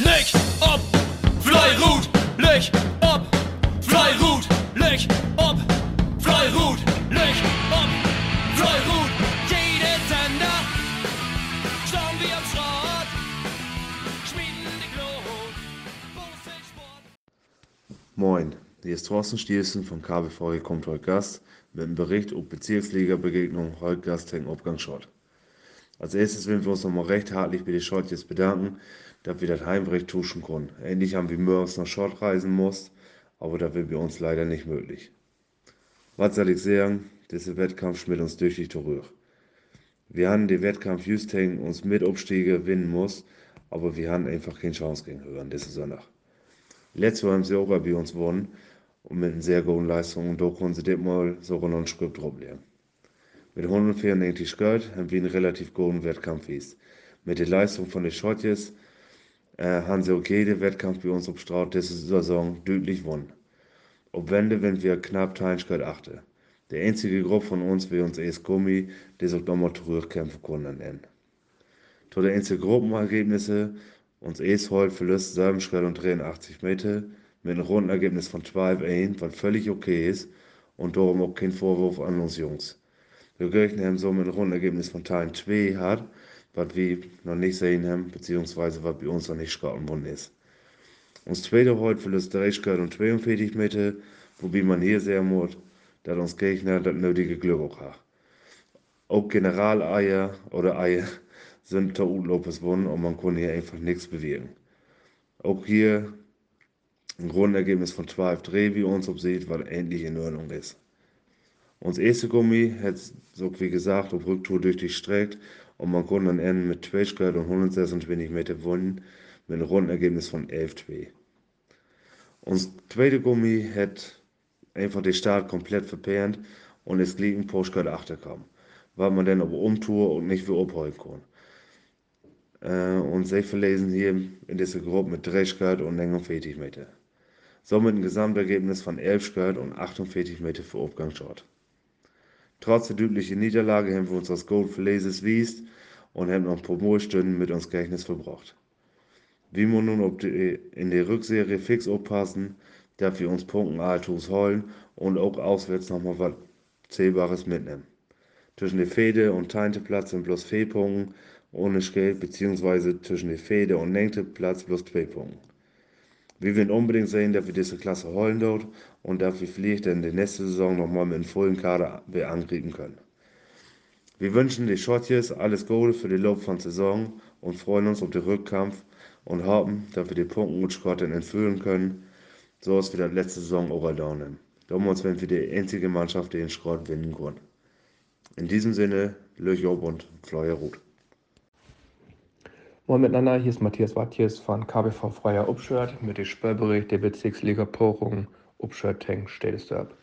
Leg ob, Fleirut, leg ob, Fleirut, leg ob, Fleirut, leg ob, Fleirut. Jede Sender, schauen wir am Schrott, schmieden die Glut. Moin, hier ist Thorsten Stielsen von KBV kommt heute Gast mit einem Bericht über Bezirksliga-Begegnung heute Gast gegen Obgang Schott. Als erstes wollen wir uns nochmal recht hartlich bei den Schott jetzt bedanken, dass wir das Heimrecht tuschen konnten. Endlich haben wir morgens nach Schott reisen musst, aber das wird bei uns leider nicht möglich. Was soll ich sagen, dieser Wettkampf schmiert uns durch die Röhre. Wir haben den Wettkampf just uns mit Abstiege gewinnen muss, aber wir haben einfach keine Chance gegen Hören, diese Sonntag. Letztes Jahr haben sie auch bei uns gewonnen und mit einer sehr guten Leistung und da konnten sie das mal sogar noch ein Skript drauf legen. Mit 194 Geld haben wir einen relativ guten Wettkampf gehabt. Mit der Leistung von den Schottjes haben sie jeden Wettkampf bei uns obstraut diese Saison deutlich gewonnen. Ob Wende, wenn wir knapp Teilschgeld achte. Der einzige Gruppe von uns wie uns erst Gummi, der sich nochmal zurückkämpfen konnten. Nennen. Zu den einzigen Gruppenergebnisse, uns erst heute verlust Salbenschgeld und 83 Meter mit einem Rundenergebnis von 12-1, was völlig okay ist und darum auch kein Vorwurf an uns Jungs. Wir Kirchen haben so mit einem Rundenergebnis von Teilen 2 hat, was wir noch nicht sehen haben, beziehungsweise was bei uns noch nicht schrappen worden ist. Uns zweite heute 30 Grad und 42 Meter, wobei man hier sehr muss, dass uns Gegner das nötige Glück auch hat. Auch Generaleier oder Eier sind der Utlopes gewonnen und man konnte hier einfach nichts bewirken. Auch hier ein Grundergebnis von 12 Dreh, wie uns obsieht, was endlich in Ordnung ist. Uns erste Gummi hat, so wie gesagt, auf Rücktour durch die Strecke und man konnte dann enden mit 12 Grad und 126 Meter gewonnen mit einem Rundenergebnis von 11-2. Uns zweite Gummi hat einfach den Start komplett verperrt und es liegt ein Postcard 8 kam, weil man dann aber umtour und nicht wie abholen kann. Äh, und sie verlesen hier in dieser Gruppe mit 30 Grad und 49 Meter. Somit ein Gesamtergebnis von 11 Grad und 48 Meter für Aufgangsshort. Trotz der deutlichen Niederlage haben wir uns das Gold verleses wiest und haben noch ein paar Moorstunden mit uns Gedächtnis verbracht. Wie wir nun die, in der Rückserie fix aufpassen, dass wir uns Punkten Altus holen und auch auswärts nochmal was Zählbares mitnehmen. Zwischen der Fede und Teinteplatz sind bloß vier ohne Geld, beziehungsweise zwischen der Fede und Nengteplatz bloß zwei Punkte. Wir wollen unbedingt sehen, dass wir diese Klasse holen dort und dass wir vielleicht in der nächsten Saison nochmal mit einem vollen Kader angreifen können. Wir wünschen den Schottjes alles Gute für den Lauf von Saison und freuen uns auf den Rückkampf und hoffen, dass wir die Punkte mit Schotten entfüllen können, so als wir das letzte Saison auch erlauben. Damals werden wir die einzige Mannschaft, die den Schrott gewinnen kann. In diesem Sinne, Löchob und Fleuer Ruth. Moin miteinander, hier ist Matthias Wattjes von KBV Freier Upshirt mit dem Spielbericht der Bezirksliga Pochung Upshirt Tank Städtesdorp.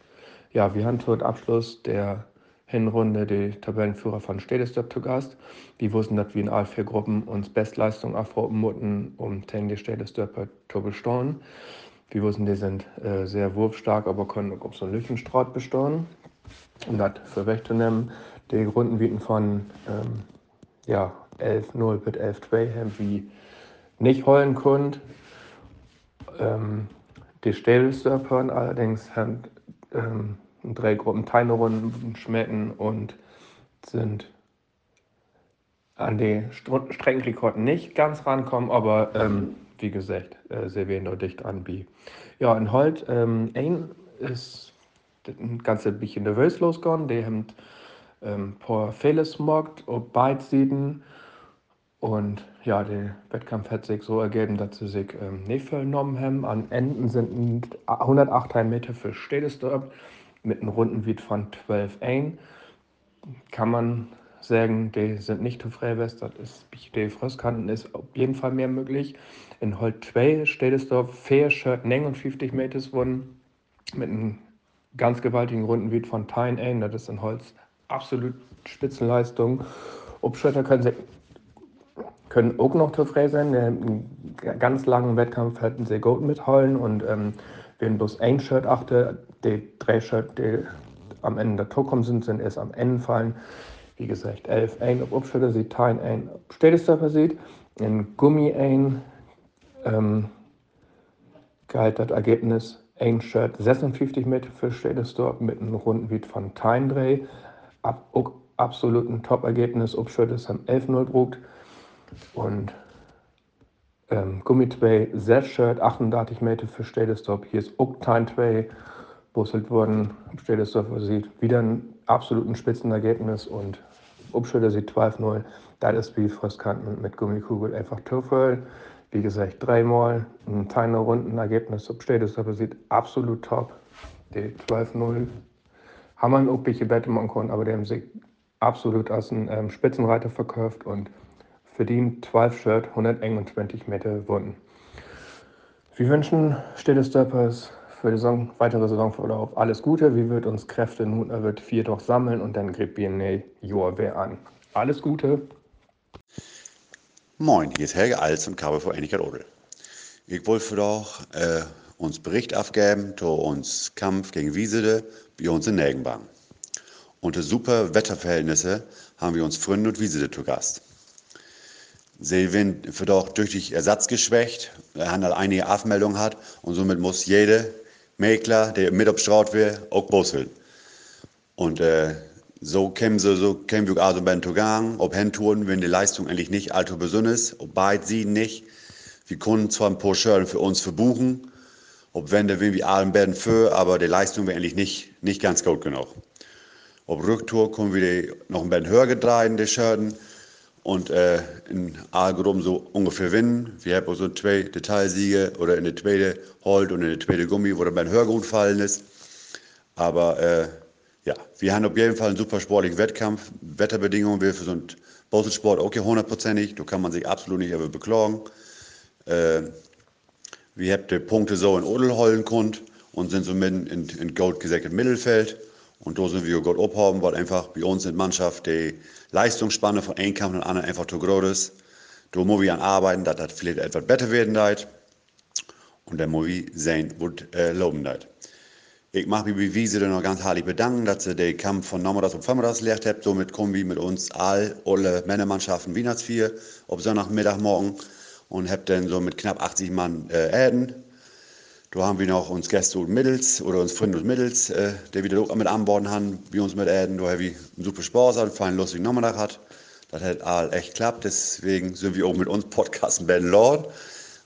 Ja, wir haben zum Abschluss der Hinrunde die Tabellenführer von Städtesdorp zu Gast. Wir wussten, dass wir in all vier Gruppen uns Bestleistung erfroten mussten, um Tank die Städtesdorp zu bestehen. Wir wussten, die sind äh, sehr wurfstark, aber können auch so einen Lüftenstraut bestehen. Um das für wegzunehmen, die Runden von ähm, ja, 11-0 bis 11-2 haben wir nicht holen können. Ähm, die Stählstörpern allerdings haben ähm, drei Gruppen Teilrunden schmecken und sind an die Streckenrekord nicht ganz rankommen, aber ähm, wie gesagt, äh, sehr wenig dicht an B. Ja, in Holt, ähm, ein ist ein ganze bisschen nervös losgegangen. Die haben ähm, paar Fehler gemacht auf beiden Seiten. Und ja, der Wettkampf hat sich so ergeben, dass sie sich ähm, nicht vernommen haben. An Enden sind 108 Meter für Städtesdorp mit einem Rundenwert von 12,1. Kann man sagen, die sind nicht zu Freiwest, das ist die Frostkanten ist auf jeden Fall mehr möglich. In Holt 2 Städtesdorp Fair Shirt 59 Meter wurden mit einem ganz gewaltigen Rundenwert von 10,1. Das ist in Holz absolut Spitzenleistung. Obschritter können, können auch noch zufrieden sein. Einen ganz langen Wettkampf hätten sie gut mitholen und ähm, wenn bloß ein Shirt achte, die drei Shirt, die am Ende der Tour kommen sind, sind erst am Ende fallen. Wie gesagt, 11 ein ob Obschritter sieht, Teil ein Städtesdorfer sieht, in Gummi ein ähm, galt das Ergebnis ein Shirt 56 Meter für Städtesdorf mit einem Rundenbeat von Teindreh. Ab, absolut ein Top-Ergebnis. Obschütt ist am 11-0 brugt. Und ähm, Gummitway, Z-Shirt, 38 Meter für Städtesdorf. Hier ist Ukteinway busselt worden. Städtesdorf sieht wieder ein absoluten Spitzenergebnis und Obschütter sieht 12-0. Das ist wie Frostkanten mit Gummikugel einfach Türföll. Wie gesagt, dreimal ein kleiner Rundenergebnis. Städtesdorf sieht absolut top. Die 12-0 haben wir ein Wette machen können, aber die haben sich absolut als ein ähm, Spitzenreiter verkauft und verdient 12 Shirt 121 Meter Wunden. Wir wünschen Stille Steppers für die Saison, weitere Saisonverlauf alles Gute. Wir wird uns Kräfte nun er wird vier doch sammeln und dann greift BNA Joa an. Alles Gute. Moin, hier ist Helge Alz und KBV Einigkeit Odel. Ich wollte doch äh, uns Bericht abgeben zu uns Kampf gegen Wiesede bei uns in Nägenbang. Unter super Wetterverhältnisse haben wir uns Freunde und Wiesede zu Gast. Werden für doch durch Ersatz geschwächt, der Handel einige Abmeldungen hat und somit muss jede Mäkler, der mit abstraut wird, auch busseln. Und äh, so kämen sie, so kämen wir also beim Togang, ob Handtouren, wenn die Leistung eigentlich nicht allzu besonders, ob beide sie nicht. Wir können zwar ein paar Schirren für uns verbuchen, ob wenn der wie allen werden für, aber die Leistung wäre eigentlich nicht, nicht ganz gut genug. Auf Rücktour können wir noch ein bisschen höher gedreht, die Schirten, und äh, in Aalgrum so ungefähr gewinnen. Wir haben auch so zwei Detailsiege oder in der zweiten Holt und in der zweiten Gummi, wo der beim Hörgut fallen ist. Aber äh, ja, wir haben auf jeden Fall einen super sportlichen Wettkampf. Wetterbedingungen wir für so einen Bosselsport auch hundertprozentig. Da kann man sich absolut nicht über beklagen. Äh, wir haben die Punkte so in Odel holen kund und sind so mitten in, in Gold gesäcktem Mittelfeld. Und da sind wir gut abhaben, weil einfach bei uns in Mannschaft die Leistungsspanne von einem Kampf und anderen einfach zu groß ist. Da muss wir an arbeiten, dass das vielleicht etwas besser werden wird. Und dann muss ich sehen, was äh, loben wird. Ich mache mich bei Wiese noch ganz herzlich bedanken, dass sie den Kampf von Nomadas und Femmeras gelehrt habt. Somit wir mit uns all, alle Männermannschaften Wienersvier auf Sonntagmittagmorgen und habt dann so mit knapp 80 Mann äh, Äden. Da haben wir noch uns Gäste und Mittels oder uns Freunde und Mittels, äh, der wieder mit an Bord haben, wie uns mit Äden, da haben wir einen super Spaß, einen feinen, lustigen Nachmittag hat. Das hat all echt klappt, deswegen sind wir auch mit uns Podcasten Ben Lord.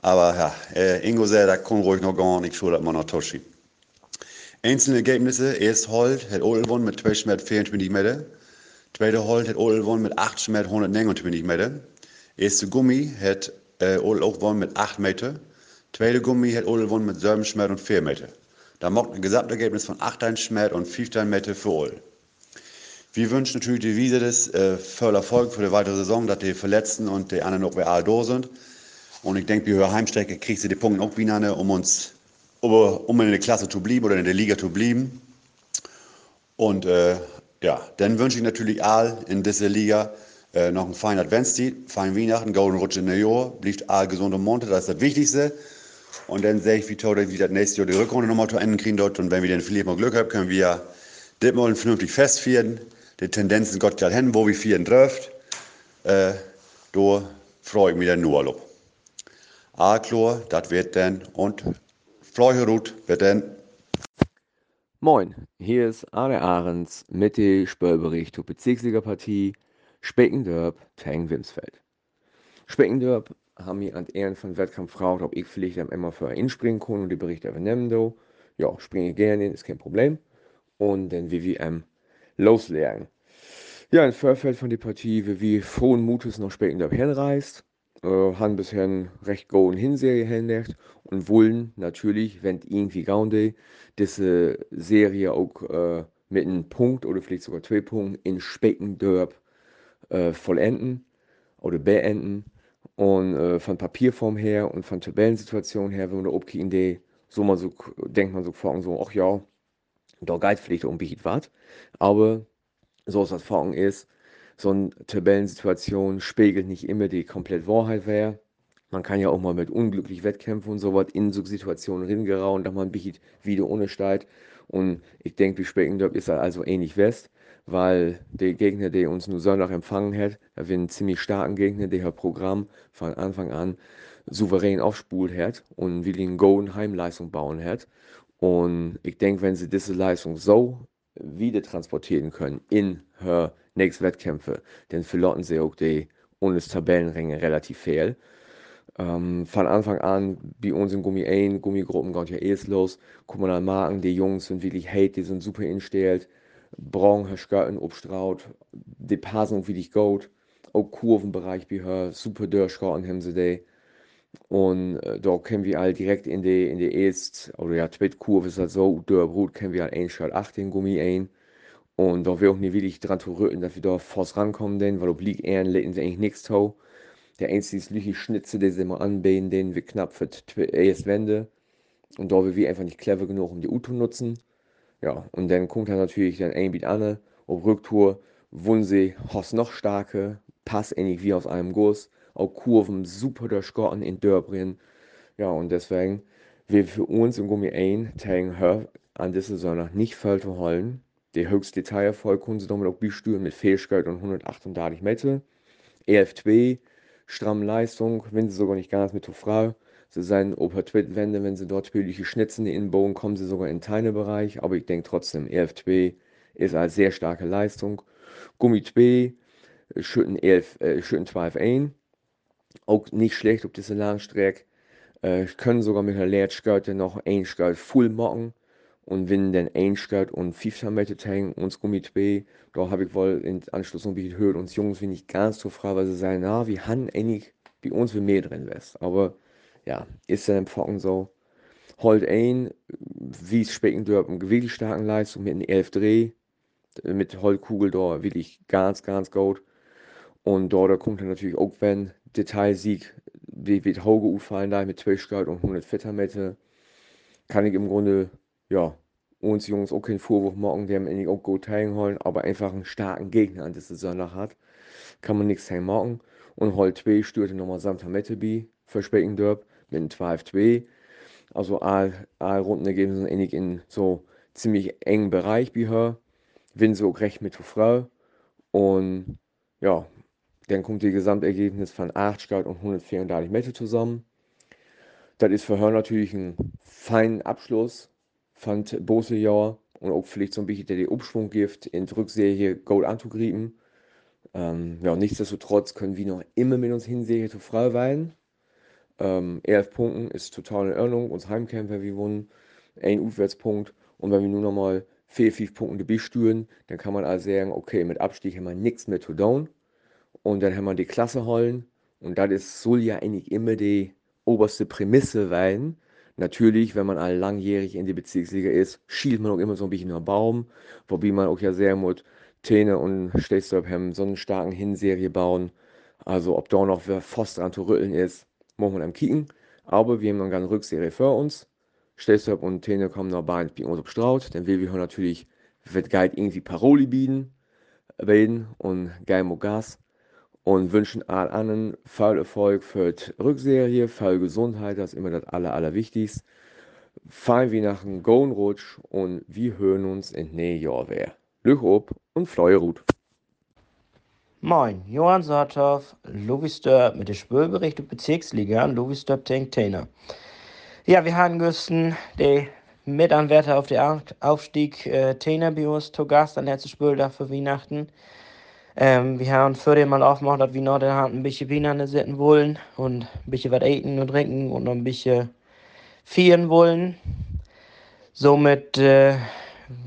Aber ja, äh, Ingo sagt, da kann ruhig noch gehen, ich schule das mal noch Toschi. Einzelne Ergebnisse, erst Holt hat Odel gewonnen mit 2 Schmerz 24 Meter. Zweite Holt hat Odel gewonnen mit 8 Schmerz 129 Meter. Erste Gummi hat äh, Odel auch gewonnen mit 8 Meter. Tweede Gummi hat Ole gewonnen mit 7 Schmerz und 4 Meter. Da macht ein Gesamtergebnis von 8 Schmerz und 15 Meter für Ole. Wir wünschen natürlich die Wiese das äh, voll Erfolg für die weitere Saison, dass die Verletzten und die anderen noch real da sind. Und ich denke, bei höherer Heimstrecke kriegst du die Punkte auch wieder, um uns um in der Klasse zu bleiben oder in der Liga zu bleiben. Und äh, ja, dann wünsche ich natürlich all in dieser Liga äh, noch einen feinen Adventstag, feinen Weihnachten, golden Rutsch in der Jahr, bleibt all gesund und munter, das ist das Wichtigste. Und dann sehe ich, wie wir das nächste Jahr die Rückrunde nochmal zu Ende kriegen dort. Und wenn wir dann vielleicht mal Glück haben, können wir das mal vernünftig festführen. Die Tendenzen Gott gerade hin, wo wir vieren trifft. Äh, da freue ich mich dann nur auf. A-Chlor, das wird dann und Fleucherut wird dann. Moin, hier ist Arne Ahrens mit dem Spörbericht zur Bezirksliga-Partie Speckendörp Tang Wimsfeld. Speckendörp haben mich an Ehren von Wettkampf gefragt, ob ich vielleicht immer für ihn springen kann und die Berichte übernehmen. Do. Ja, springe gerne, ist kein Problem. Und dann WWM loslernen. Ja, im Vorfeld von der Partie, wie wir frohen Mutes noch später hinreist, äh, haben bisher eine recht gute Hinserie hinlegt und wollen natürlich, wenn irgendwie gaunde, diese Serie auch äh, mit einem Punkt oder vielleicht sogar zwei Punkten in Speckendörp äh, vollenden oder beenden. Und äh, von Papierform her und von Tabellensituation her, wenn man da obkicken, die, so man so, denkt man so vor so, ach ja, da geht vielleicht um was. Aber so ist das Erfahrung ist, so eine Tabellensituation spiegelt nicht immer die komplette Wahrheit wäre. Man kann ja auch mal mit unglücklich Wettkämpfen und so was in so Situationen ringerauen, dass man wieder ohne steigt. Und ich denke, wie Speckendorf ist also ähnlich West weil der Gegner, der uns nur Sonntag empfangen hat, da wir einen ziemlich starken Gegner, der hat Programm von Anfang an souverän aufspult hat und wirklich eine golden Heimleistung bauen hat. Und ich denke, wenn sie diese Leistung so wieder transportieren können in her nächsten Wettkämpfe, dann verlotten sie auch die ohne Tabellenränge relativ viel. Ähm, von Anfang an, bei uns in Gummi 1, Gummigruppen geht ja erst los, gucken wir dann Marken, die Jungs sind wirklich hate, die sind super instellt, Braun, Herr Skirten, Obstraut, die passen wirklich gut, auch Kurvenbereich bei her, super durchgehalten haben sie die. Und äh, da können wir halt direkt in die, in die erste, oder ja, ist das so, durch Brut können wir halt 1 Schritt 8 in Gummi ein. Und da will auch nicht wirklich dran zu rütteln, dass wir da fast rankommen, denn, weil obliegt eher leiten sie eigentlich nichts zu. Der einzige lüche Schnitze, den sie mal anbieten, den wir knapp für die erste Wende. Und da wir einfach nicht clever genug, um die U zu nutzen. Ja, und dann kommt dann natürlich dann ein Beat an, auf Rücktour, Wunsee, hast noch starke, Pass ähnlich wie aus einem Guss auch Kurven super durchgegangen in Dörbrin. Ja, und deswegen wir für uns im Gummi ein, Tang her an dieser noch nicht voll zu holen. Die höchste Detailvoll können sie damit auch besteuern mit Fähigkeit und 138 Meter. EF2, stramme Leistung, wenn sie sogar nicht ganz mit der Frau. Sie ob Wende, wenn sie dort spielliche Schnitzen in Bogen, kommen sie sogar in Bereich. Aber ich denke trotzdem, EF2 ist eine sehr starke Leistung. Gummi 2, schütten 11, äh, schütten 12 ein auch nicht schlecht auf diese Langstrecke. Äh, können sogar mit der Leertschgarte noch ein Skirt voll machen. Und wenn dann ein Skirt und 15 Meter hängen und Gummi 2, da habe ich wohl in Anschluss noch ein bisschen gehört. Uns Jungs bin ich ganz so frei, weil sie sagen, na, wir haben eigentlich bei uns wie mehr drin was. Aber ja, ist dann im Focken so. Holt ein, wie es specken dürfen, wirklich starken Leistung mit einem 11 Dreh, mit Holtkugel da wirklich ganz, ganz gut. Und dort kommt dann natürlich auch, wenn Detailsieg, wie wird Hauge auffallen da mit 12 Grad und 100 Meter, kann ich im Grunde, ja, uns Jungs auch keinen Vorwurf machen, die haben eigentlich auch gut teilgeholt, aber einfach einen starken Gegner an dieser Saison hat. Kann man nichts machen. Und Hol 2 störte nochmal Samter Mettebi für Speckendorp mit einem 12-2. Also all, all Rundenergebnisse sind eigentlich in so ziemlich engen Bereich wie her. Sie auch recht mit der Frau. Und ja, dann kommt das Gesamtergebnis von 80 Grad und 134 Meter zusammen. Das ist für Hör natürlich ein feiner Abschluss, fand Bosejahr und auch vielleicht so ein bisschen der Umschwung gibt, in der Rückserie Gold anzugreifen. Ähm, ja, nichtsdestotrotz können wir noch immer mit uns hinserie zu frei weilen. Ähm, 11 Punkten ist total in Ordnung. Uns Heimkämpfer, wir wohnen ein Aufwärtspunkt. Und wenn wir nur noch mal 4, 5 Punkte bestüren, dann kann man also sagen, okay, mit Abstieg haben wir nichts mehr zu tun. Und dann haben wir die Klasse holen. Und das soll ja eigentlich immer die oberste Prämisse sein. Natürlich, wenn man all langjährig in die Bezirksliga ist, schielt man auch immer so ein bisschen nach Baum, wobei man auch ja sehr mit Tene und haben so einen starken Hinserie bauen. Also ob da noch wer fast dran zu rütteln ist, man am kicken. Aber wir haben noch eine Rückserie für uns. Stechstorp und Tene kommen noch bei uns auf Straut. Dann will wir natürlich, wird Guide irgendwie Paroli bieten, bilden und geil Gas und wünschen allen anderen viel Erfolg für die Rückserie, viel Gesundheit, das ist immer das Aller, Allerwichtigste. Fein wie nach einem Golden Rutsch und wir hören uns in nächsten Jahr wieder. Glück ob und Fleuerut. Moin, Johann Saathoff, Lovisdorp mit der Spülbericht und Bezirksliga, Lovisdorp Tanktainer. Ja, wir haben gestern die Mitanwärter auf den Aufstieg äh, Tainer bei uns zu Gast an letzten Spül für Weihnachten. Ähm, wir haben für den mal aufgemacht, dass wir noch ein bisschen Wiener sitzen wollen und ein bisschen was essen und trinken und noch ein bisschen feiern wollen. Somit äh,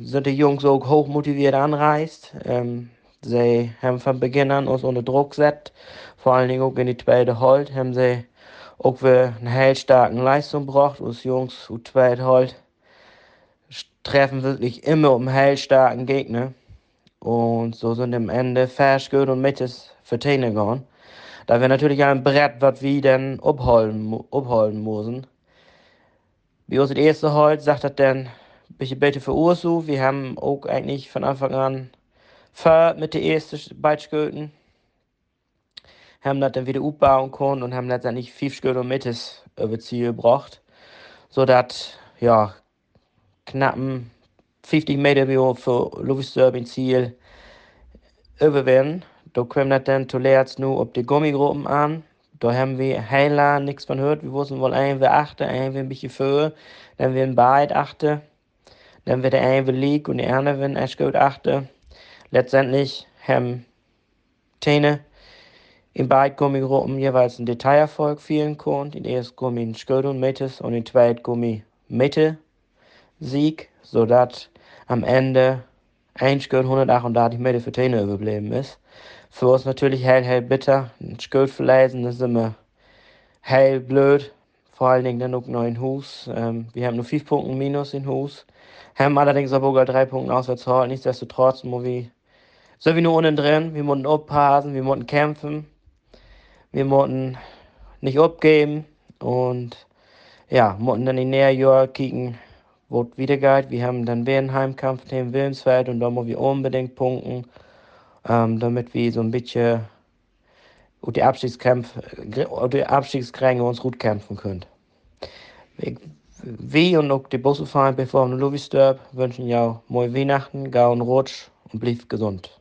sind die Jungs auch hoch motiviert anreist. Ähm, sie haben von Beginn an uns unter Druck gesetzt. Vor allen Dingen auch in die zweite Halt haben sie auch wir eine heilstarken Leistung gebracht. Uns Jungs und zweite Halt treffen wirklich immer um heilstarken Gegner. Und so sind am Ende Ferschgut und Mittes verteilen gegangen. Da wir natürlich ein Brett, was wir dann abholen, abholen müssen. Wie uns das erste Holz sagt das dann bisschen besser für Ursu. Wir haben auch eigentlich von Anfang an fahrt mit den ersten Beitschgöten. Haben das dann wieder aufbauen können und haben letztendlich fünf Mittes über Ziel gebracht. So dass, ja, knappen 50 meter für luftsturbin Ziel überwinden. Da kommt das dann zuletzt nur auf die Gummigruppen an. Da haben wir heel nichts von gehört. Wir wussten wohl ein wir achte, ein wir ein bisschen für, dann wir ein Beid achte, dann wird der ein wir lieg und die andere wenn echt gut achte. Letztendlich haben Tene in beiden Gummigruppen jeweils ein Detailerfolg vielen konnte. In ersten Gummi ein Schuld und Metes und in zweiten Gummi Mitte Sieg, sodass am Ende ein Schuld 138 Meter für Tene überblieben ist. Für uns natürlich hell, hell bitter. Ein Schuld verlesen, ist immer hell blöd. Vor allen Dingen dann auch noch in Hus. Ähm, wir haben nur 5 Punkte minus in Hus. Haben allerdings aber sogar 3 Punkte auswärts heute. Nichtsdestotrotz, muss wir, so wie nur unten drin, wir mussten aufpassen, wir mussten kämpfen. Wir mussten nicht abgeben und ja, mussten dann in näher Jahr kicken, wo es wieder geht. Wir haben dann wieder einen Heimkampf gegen Wilmsfeld und da müssen wir unbedingt punkten ähm, damit wir so ein bisschen und die Abstiegskämpfe, die Abstiegskränge uns gut kämpfen können. Wir und auch die Busseverein bevor und Louis Sturb wünschen ja mooi Weihnachten, gauen Rutsch und blieb gesund.